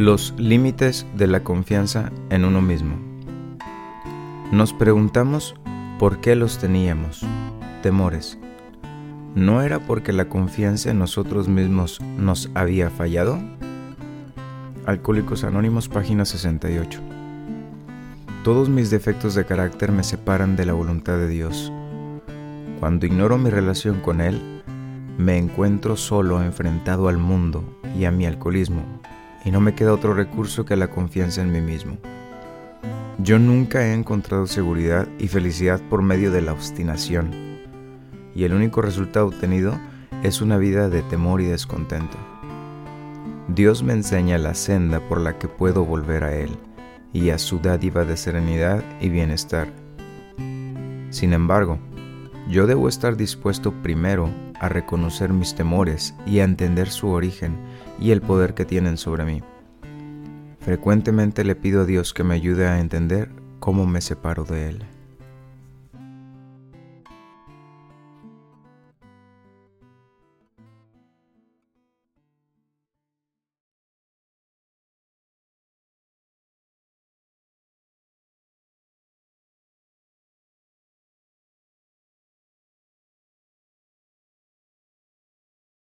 Los límites de la confianza en uno mismo. Nos preguntamos por qué los teníamos, temores. ¿No era porque la confianza en nosotros mismos nos había fallado? Alcohólicos Anónimos, página 68. Todos mis defectos de carácter me separan de la voluntad de Dios. Cuando ignoro mi relación con Él, me encuentro solo enfrentado al mundo y a mi alcoholismo y no me queda otro recurso que la confianza en mí mismo. Yo nunca he encontrado seguridad y felicidad por medio de la obstinación, y el único resultado obtenido es una vida de temor y descontento. Dios me enseña la senda por la que puedo volver a Él y a su dádiva de serenidad y bienestar. Sin embargo, yo debo estar dispuesto primero a reconocer mis temores y a entender su origen y el poder que tienen sobre mí. Frecuentemente le pido a Dios que me ayude a entender cómo me separo de Él.